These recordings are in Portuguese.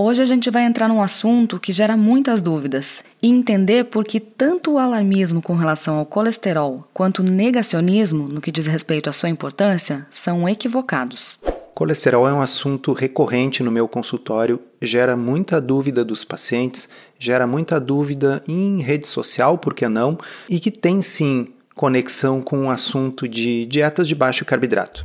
Hoje a gente vai entrar num assunto que gera muitas dúvidas e entender por que tanto o alarmismo com relação ao colesterol quanto o negacionismo no que diz respeito à sua importância são equivocados. Colesterol é um assunto recorrente no meu consultório, gera muita dúvida dos pacientes, gera muita dúvida em rede social, por que não, e que tem sim conexão com o assunto de dietas de baixo carboidrato.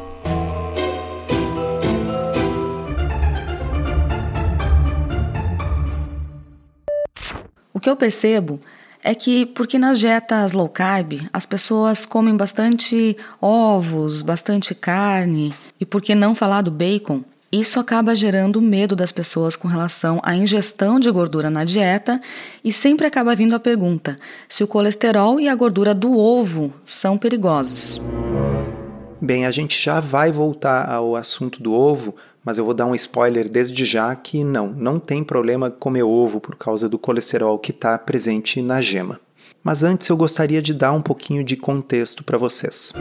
que eu percebo é que, porque nas dietas low carb as pessoas comem bastante ovos, bastante carne, e por que não falar do bacon, isso acaba gerando medo das pessoas com relação à ingestão de gordura na dieta e sempre acaba vindo a pergunta se o colesterol e a gordura do ovo são perigosos. Bem, a gente já vai voltar ao assunto do ovo, mas eu vou dar um spoiler desde já que não, não tem problema comer ovo por causa do colesterol que está presente na gema. Mas antes eu gostaria de dar um pouquinho de contexto para vocês.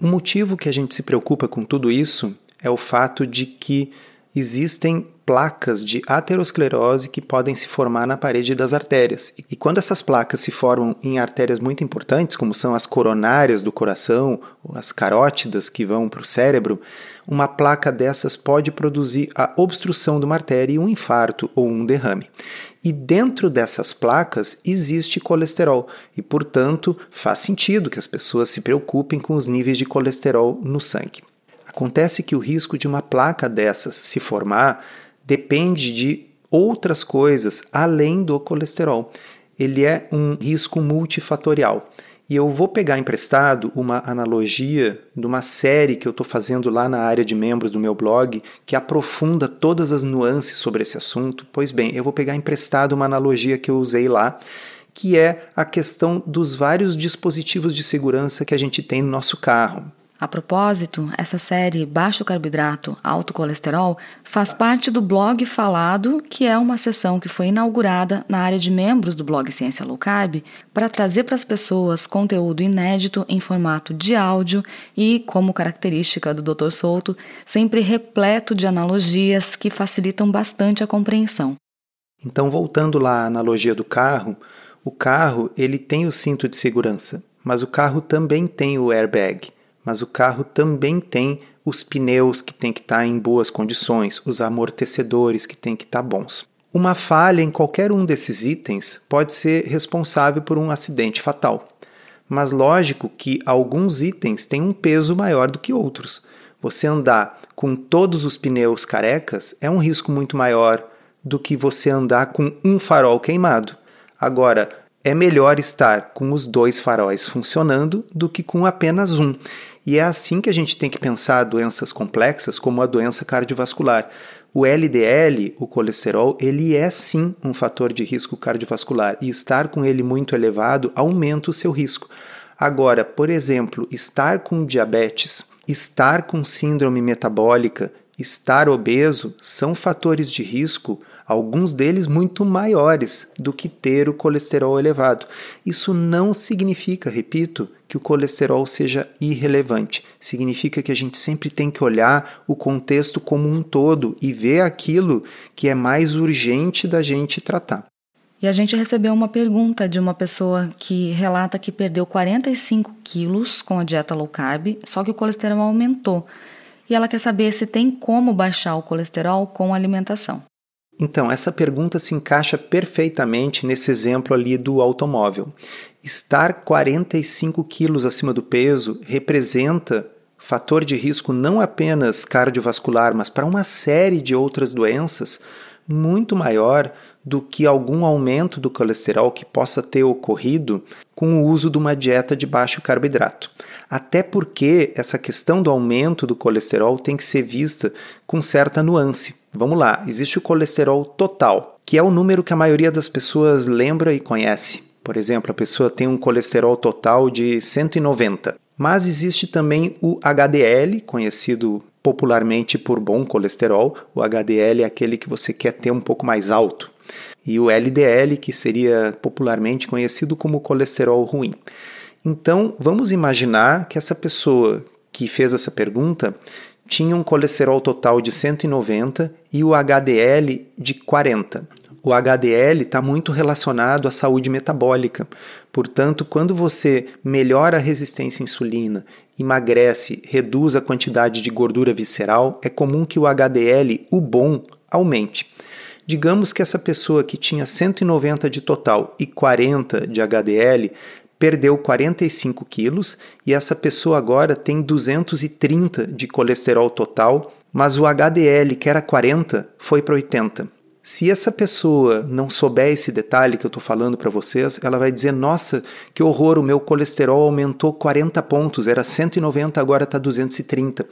O motivo que a gente se preocupa com tudo isso é o fato de que existem placas de aterosclerose que podem se formar na parede das artérias. E quando essas placas se formam em artérias muito importantes, como são as coronárias do coração, as carótidas que vão para o cérebro, uma placa dessas pode produzir a obstrução de uma artéria e um infarto ou um derrame. E dentro dessas placas existe colesterol, e portanto faz sentido que as pessoas se preocupem com os níveis de colesterol no sangue. Acontece que o risco de uma placa dessas se formar depende de outras coisas além do colesterol. Ele é um risco multifatorial. E eu vou pegar emprestado uma analogia de uma série que eu estou fazendo lá na área de membros do meu blog, que aprofunda todas as nuances sobre esse assunto. Pois bem, eu vou pegar emprestado uma analogia que eu usei lá, que é a questão dos vários dispositivos de segurança que a gente tem no nosso carro. A propósito, essa série Baixo Carboidrato, Alto Colesterol faz parte do blog Falado, que é uma sessão que foi inaugurada na área de membros do blog Ciência Low Carb para trazer para as pessoas conteúdo inédito em formato de áudio e, como característica do Dr. Souto, sempre repleto de analogias que facilitam bastante a compreensão. Então, voltando lá à analogia do carro, o carro ele tem o cinto de segurança, mas o carro também tem o airbag mas o carro também tem os pneus que tem que estar tá em boas condições, os amortecedores que tem que estar tá bons. Uma falha em qualquer um desses itens pode ser responsável por um acidente fatal. Mas lógico que alguns itens têm um peso maior do que outros. Você andar com todos os pneus carecas é um risco muito maior do que você andar com um farol queimado. Agora, é melhor estar com os dois faróis funcionando do que com apenas um. E é assim que a gente tem que pensar doenças complexas como a doença cardiovascular. O LDL, o colesterol, ele é sim um fator de risco cardiovascular e estar com ele muito elevado aumenta o seu risco. Agora, por exemplo, estar com diabetes, estar com síndrome metabólica, estar obeso são fatores de risco alguns deles muito maiores do que ter o colesterol elevado. Isso não significa, repito, que o colesterol seja irrelevante. Significa que a gente sempre tem que olhar o contexto como um todo e ver aquilo que é mais urgente da gente tratar. E a gente recebeu uma pergunta de uma pessoa que relata que perdeu 45 quilos com a dieta low carb, só que o colesterol aumentou. E ela quer saber se tem como baixar o colesterol com alimentação. Então, essa pergunta se encaixa perfeitamente nesse exemplo ali do automóvel. Estar 45 quilos acima do peso representa fator de risco não apenas cardiovascular, mas para uma série de outras doenças muito maior do que algum aumento do colesterol que possa ter ocorrido com o uso de uma dieta de baixo carboidrato. Até porque essa questão do aumento do colesterol tem que ser vista com certa nuance. Vamos lá, existe o colesterol total, que é o número que a maioria das pessoas lembra e conhece. Por exemplo, a pessoa tem um colesterol total de 190. Mas existe também o HDL, conhecido popularmente por bom colesterol. O HDL é aquele que você quer ter um pouco mais alto. E o LDL, que seria popularmente conhecido como colesterol ruim. Então, vamos imaginar que essa pessoa que fez essa pergunta tinha um colesterol total de 190 e o HDL de 40. O HDL está muito relacionado à saúde metabólica. Portanto, quando você melhora a resistência à insulina, emagrece, reduz a quantidade de gordura visceral, é comum que o HDL, o bom, aumente. Digamos que essa pessoa que tinha 190 de total e 40 de HDL perdeu 45 quilos e essa pessoa agora tem 230 de colesterol total, mas o HDL, que era 40, foi para 80. Se essa pessoa não souber esse detalhe que eu estou falando para vocês, ela vai dizer: Nossa, que horror, o meu colesterol aumentou 40 pontos, era 190, agora está 230.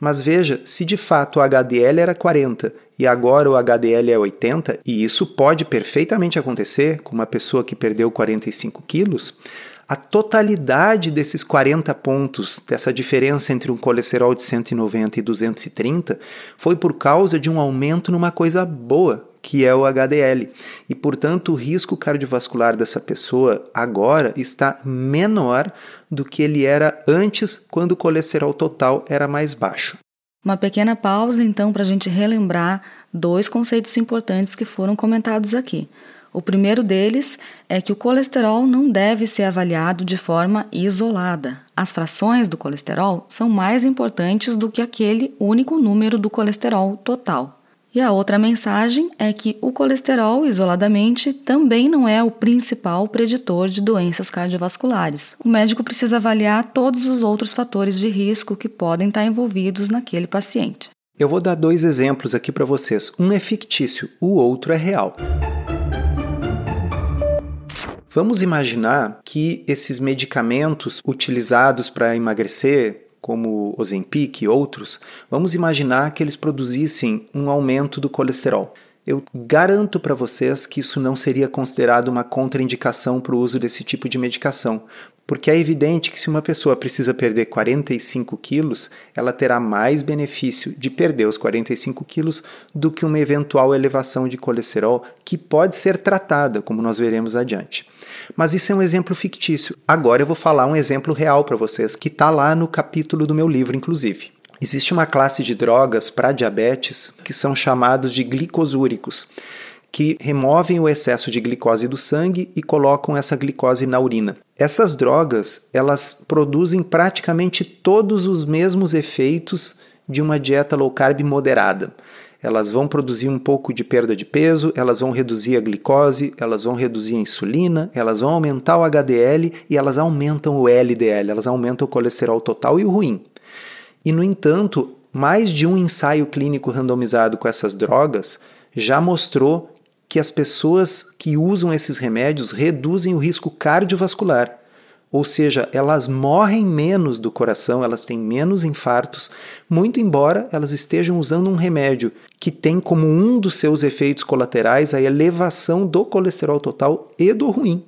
Mas veja, se de fato o HDL era 40 e agora o HDL é 80, e isso pode perfeitamente acontecer com uma pessoa que perdeu 45 quilos, a totalidade desses 40 pontos, dessa diferença entre um colesterol de 190 e 230, foi por causa de um aumento numa coisa boa, que é o HDL. E, portanto, o risco cardiovascular dessa pessoa agora está menor do que ele era antes, quando o colesterol total era mais baixo. Uma pequena pausa, então, para a gente relembrar dois conceitos importantes que foram comentados aqui. O primeiro deles é que o colesterol não deve ser avaliado de forma isolada. As frações do colesterol são mais importantes do que aquele único número do colesterol total. E a outra mensagem é que o colesterol isoladamente também não é o principal preditor de doenças cardiovasculares. O médico precisa avaliar todos os outros fatores de risco que podem estar envolvidos naquele paciente. Eu vou dar dois exemplos aqui para vocês. Um é fictício, o outro é real. Vamos imaginar que esses medicamentos utilizados para emagrecer, como Ozempic e outros, vamos imaginar que eles produzissem um aumento do colesterol. Eu garanto para vocês que isso não seria considerado uma contraindicação para o uso desse tipo de medicação, porque é evidente que se uma pessoa precisa perder 45 quilos, ela terá mais benefício de perder os 45 quilos do que uma eventual elevação de colesterol que pode ser tratada, como nós veremos adiante. Mas isso é um exemplo fictício. Agora eu vou falar um exemplo real para vocês, que está lá no capítulo do meu livro, inclusive. Existe uma classe de drogas para diabetes que são chamados de glicosúricos, que removem o excesso de glicose do sangue e colocam essa glicose na urina. Essas drogas, elas produzem praticamente todos os mesmos efeitos de uma dieta low carb moderada elas vão produzir um pouco de perda de peso, elas vão reduzir a glicose, elas vão reduzir a insulina, elas vão aumentar o HDL e elas aumentam o LDL, elas aumentam o colesterol total e o ruim. E, no entanto, mais de um ensaio clínico randomizado com essas drogas já mostrou que as pessoas que usam esses remédios reduzem o risco cardiovascular ou seja, elas morrem menos do coração, elas têm menos infartos, muito embora elas estejam usando um remédio que tem como um dos seus efeitos colaterais a elevação do colesterol total e do ruim.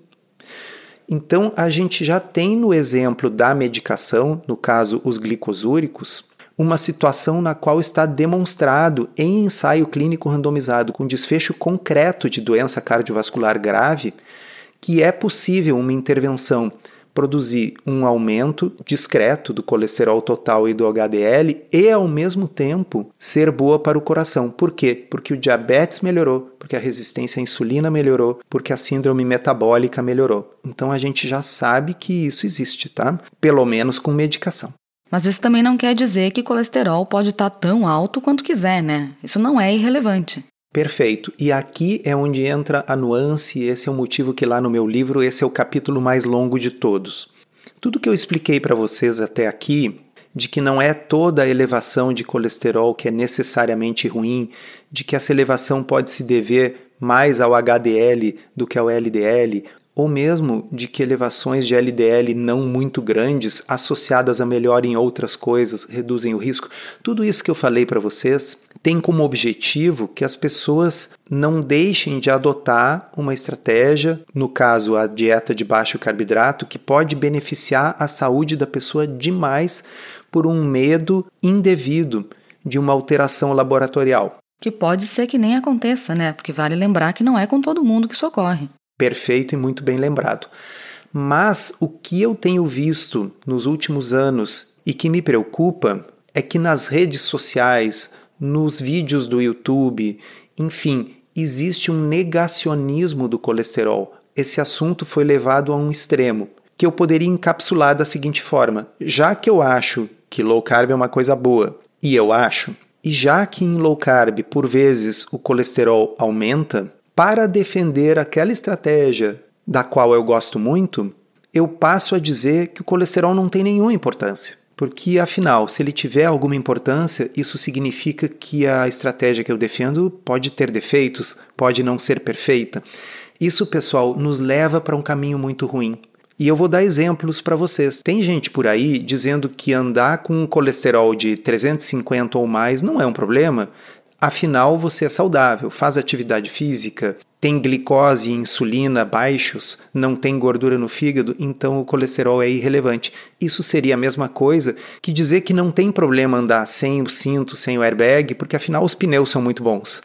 Então, a gente já tem no exemplo da medicação, no caso os glicosúricos, uma situação na qual está demonstrado em ensaio clínico randomizado com desfecho concreto de doença cardiovascular grave que é possível uma intervenção produzir um aumento discreto do colesterol total e do HDL e, ao mesmo tempo, ser boa para o coração. Por quê? Porque o diabetes melhorou, porque a resistência à insulina melhorou, porque a síndrome metabólica melhorou. Então a gente já sabe que isso existe, tá? Pelo menos com medicação. Mas isso também não quer dizer que colesterol pode estar tão alto quanto quiser, né? Isso não é irrelevante. Perfeito. E aqui é onde entra a nuance, e esse é o motivo que lá no meu livro esse é o capítulo mais longo de todos. Tudo que eu expliquei para vocês até aqui, de que não é toda a elevação de colesterol que é necessariamente ruim, de que essa elevação pode se dever mais ao HDL do que ao LDL, ou mesmo de que elevações de LDL não muito grandes, associadas a melhor em outras coisas, reduzem o risco. Tudo isso que eu falei para vocês tem como objetivo que as pessoas não deixem de adotar uma estratégia, no caso a dieta de baixo carboidrato, que pode beneficiar a saúde da pessoa demais por um medo indevido de uma alteração laboratorial. Que pode ser que nem aconteça, né? Porque vale lembrar que não é com todo mundo que isso ocorre. Perfeito e muito bem lembrado. Mas o que eu tenho visto nos últimos anos e que me preocupa é que nas redes sociais, nos vídeos do YouTube, enfim, existe um negacionismo do colesterol. Esse assunto foi levado a um extremo, que eu poderia encapsular da seguinte forma: já que eu acho que low carb é uma coisa boa, e eu acho, e já que em low carb por vezes o colesterol aumenta, para defender aquela estratégia da qual eu gosto muito, eu passo a dizer que o colesterol não tem nenhuma importância. Porque, afinal, se ele tiver alguma importância, isso significa que a estratégia que eu defendo pode ter defeitos, pode não ser perfeita. Isso, pessoal, nos leva para um caminho muito ruim. E eu vou dar exemplos para vocês. Tem gente por aí dizendo que andar com um colesterol de 350 ou mais não é um problema, Afinal, você é saudável, faz atividade física, tem glicose e insulina baixos, não tem gordura no fígado, então o colesterol é irrelevante. Isso seria a mesma coisa que dizer que não tem problema andar sem o cinto, sem o airbag, porque afinal os pneus são muito bons.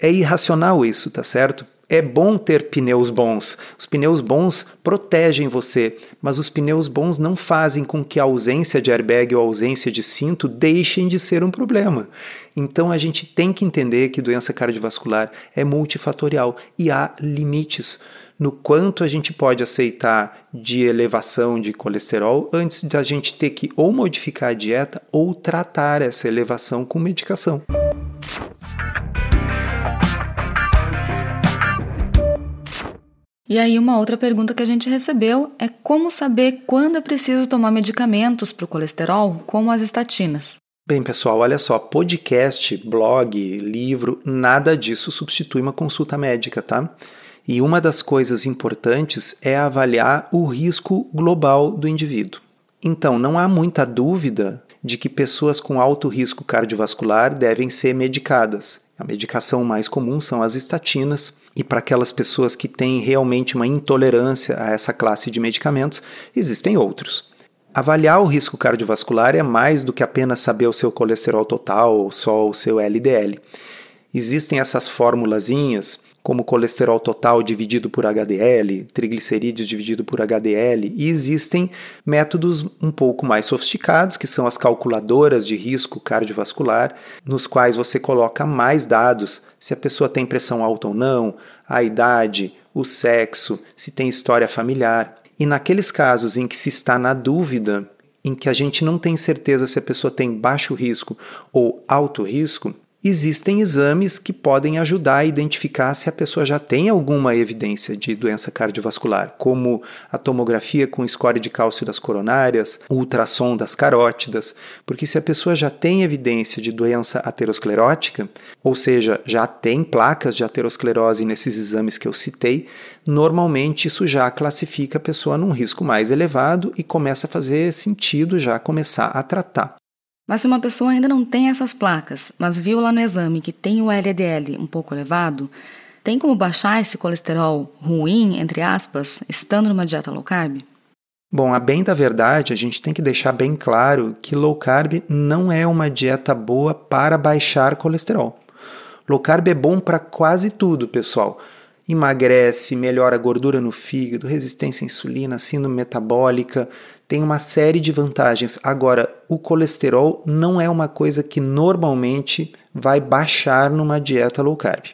É irracional isso, tá certo? É bom ter pneus bons. Os pneus bons protegem você, mas os pneus bons não fazem com que a ausência de airbag ou a ausência de cinto deixem de ser um problema. Então a gente tem que entender que doença cardiovascular é multifatorial e há limites no quanto a gente pode aceitar de elevação de colesterol antes da gente ter que ou modificar a dieta ou tratar essa elevação com medicação. E aí, uma outra pergunta que a gente recebeu é como saber quando é preciso tomar medicamentos para o colesterol, como as estatinas. Bem, pessoal, olha só, podcast, blog, livro, nada disso substitui uma consulta médica, tá? E uma das coisas importantes é avaliar o risco global do indivíduo. Então, não há muita dúvida de que pessoas com alto risco cardiovascular devem ser medicadas. A medicação mais comum são as estatinas, e para aquelas pessoas que têm realmente uma intolerância a essa classe de medicamentos, existem outros. Avaliar o risco cardiovascular é mais do que apenas saber o seu colesterol total ou só o seu LDL. Existem essas formulazinhas como colesterol total dividido por HDL, triglicerídeos dividido por HDL, e existem métodos um pouco mais sofisticados, que são as calculadoras de risco cardiovascular, nos quais você coloca mais dados, se a pessoa tem pressão alta ou não, a idade, o sexo, se tem história familiar. E naqueles casos em que se está na dúvida, em que a gente não tem certeza se a pessoa tem baixo risco ou alto risco, existem exames que podem ajudar a identificar se a pessoa já tem alguma evidência de doença cardiovascular, como a tomografia com score de cálcio das coronárias, o ultrassom das carótidas, porque se a pessoa já tem evidência de doença aterosclerótica, ou seja, já tem placas de aterosclerose nesses exames que eu citei, normalmente isso já classifica a pessoa num risco mais elevado e começa a fazer sentido já começar a tratar. Mas se uma pessoa ainda não tem essas placas, mas viu lá no exame que tem o LDL um pouco elevado, tem como baixar esse colesterol ruim, entre aspas, estando numa dieta low carb? Bom, a bem da verdade, a gente tem que deixar bem claro que low carb não é uma dieta boa para baixar colesterol. Low carb é bom para quase tudo, pessoal. Emagrece, melhora a gordura no fígado, resistência à insulina, síndrome metabólica, tem uma série de vantagens. Agora, o colesterol não é uma coisa que normalmente vai baixar numa dieta low carb.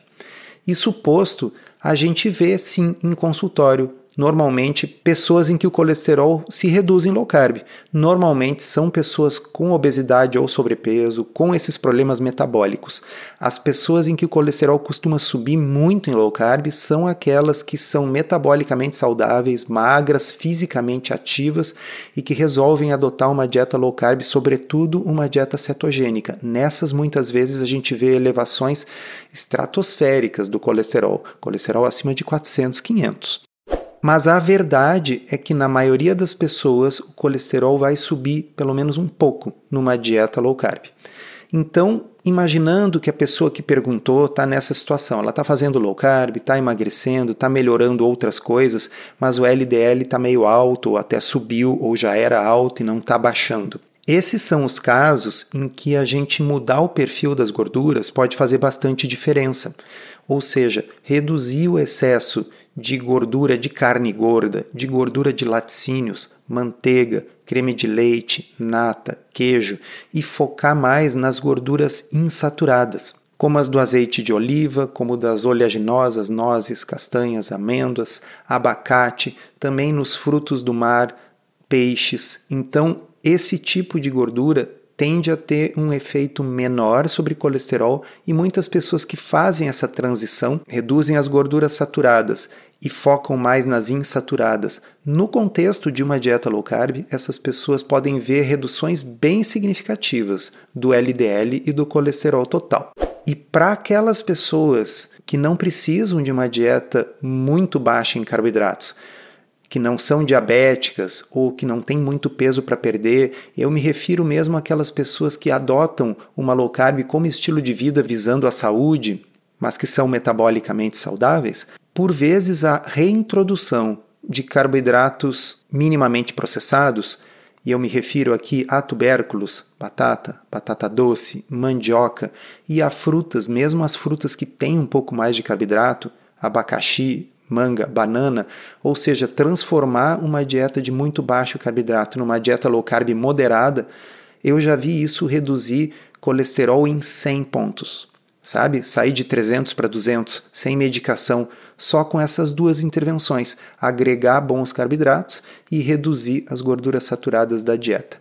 Isso posto, a gente vê sim em consultório normalmente pessoas em que o colesterol se reduz em low carb. Normalmente são pessoas com obesidade ou sobrepeso, com esses problemas metabólicos. As pessoas em que o colesterol costuma subir muito em low carb são aquelas que são metabolicamente saudáveis, magras, fisicamente ativas e que resolvem adotar uma dieta low carb, sobretudo uma dieta cetogênica. Nessas muitas vezes a gente vê elevações estratosféricas do colesterol, colesterol acima de 400, 500. Mas a verdade é que na maioria das pessoas o colesterol vai subir pelo menos um pouco numa dieta low carb. Então, imaginando que a pessoa que perguntou está nessa situação, ela está fazendo low carb, está emagrecendo, está melhorando outras coisas, mas o LDL está meio alto, ou até subiu, ou já era alto e não está baixando. Esses são os casos em que a gente mudar o perfil das gorduras pode fazer bastante diferença. Ou seja, reduzir o excesso de gordura de carne gorda, de gordura de laticínios, manteiga, creme de leite, nata, queijo e focar mais nas gorduras insaturadas, como as do azeite de oliva, como das oleaginosas, nozes, castanhas, amêndoas, abacate, também nos frutos do mar, peixes. Então, esse tipo de gordura tende a ter um efeito menor sobre colesterol e muitas pessoas que fazem essa transição reduzem as gorduras saturadas e focam mais nas insaturadas. No contexto de uma dieta low carb, essas pessoas podem ver reduções bem significativas do LDL e do colesterol total. E para aquelas pessoas que não precisam de uma dieta muito baixa em carboidratos, que não são diabéticas ou que não têm muito peso para perder, eu me refiro mesmo àquelas pessoas que adotam uma low carb como estilo de vida visando a saúde, mas que são metabolicamente saudáveis, por vezes a reintrodução de carboidratos minimamente processados, e eu me refiro aqui a tubérculos, batata, batata doce, mandioca e a frutas, mesmo as frutas que têm um pouco mais de carboidrato, abacaxi, manga, banana, ou seja, transformar uma dieta de muito baixo carboidrato numa dieta low carb moderada, eu já vi isso reduzir colesterol em 100 pontos. Sabe? Sair de 300 para 200 sem medicação só com essas duas intervenções: agregar bons carboidratos e reduzir as gorduras saturadas da dieta.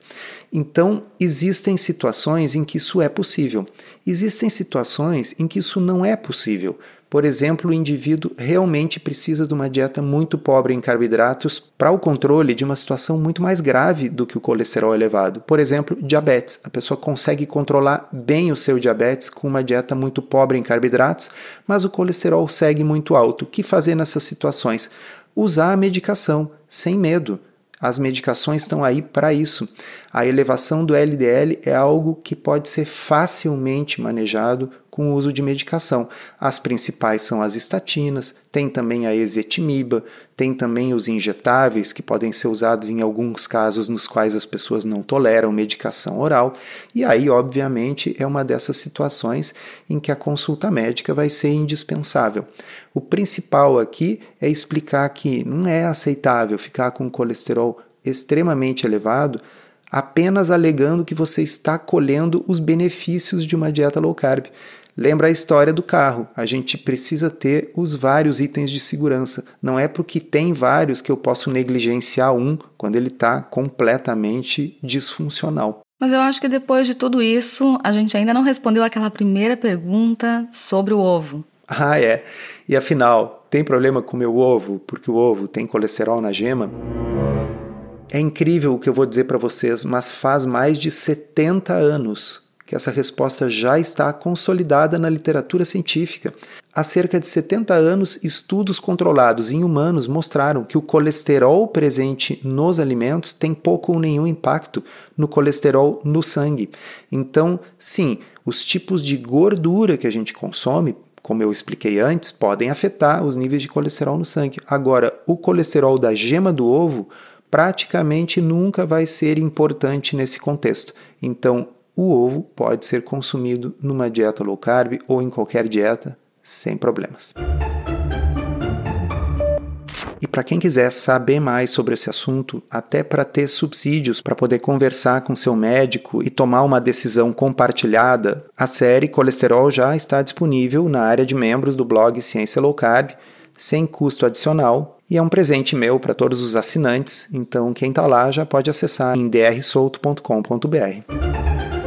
Então, existem situações em que isso é possível. Existem situações em que isso não é possível. Por exemplo, o indivíduo realmente precisa de uma dieta muito pobre em carboidratos para o controle de uma situação muito mais grave do que o colesterol elevado. Por exemplo, diabetes. A pessoa consegue controlar bem o seu diabetes com uma dieta muito pobre em carboidratos, mas o colesterol segue muito alto. O que fazer nessas situações? Usar a medicação sem medo. As medicações estão aí para isso. A elevação do LDL é algo que pode ser facilmente manejado com o uso de medicação. As principais são as estatinas, tem também a ezetimiba, tem também os injetáveis que podem ser usados em alguns casos nos quais as pessoas não toleram medicação oral. E aí, obviamente, é uma dessas situações em que a consulta médica vai ser indispensável. O principal aqui é explicar que não é aceitável ficar com colesterol extremamente elevado apenas alegando que você está colhendo os benefícios de uma dieta low carb. Lembra a história do carro. A gente precisa ter os vários itens de segurança. Não é porque tem vários que eu posso negligenciar um quando ele está completamente disfuncional. Mas eu acho que depois de tudo isso, a gente ainda não respondeu aquela primeira pergunta sobre o ovo. Ah, é. E afinal, tem problema com o meu ovo porque o ovo tem colesterol na gema? É incrível o que eu vou dizer para vocês, mas faz mais de 70 anos que essa resposta já está consolidada na literatura científica. Há cerca de 70 anos, estudos controlados em humanos mostraram que o colesterol presente nos alimentos tem pouco ou nenhum impacto no colesterol no sangue. Então, sim, os tipos de gordura que a gente consome, como eu expliquei antes, podem afetar os níveis de colesterol no sangue. Agora, o colesterol da gema do ovo praticamente nunca vai ser importante nesse contexto. Então, o ovo pode ser consumido numa dieta low carb ou em qualquer dieta sem problemas. E para quem quiser saber mais sobre esse assunto, até para ter subsídios para poder conversar com seu médico e tomar uma decisão compartilhada, a série Colesterol já está disponível na área de membros do blog Ciência Low Carb sem custo adicional e é um presente meu para todos os assinantes, então quem está lá já pode acessar em drsolto.com.br.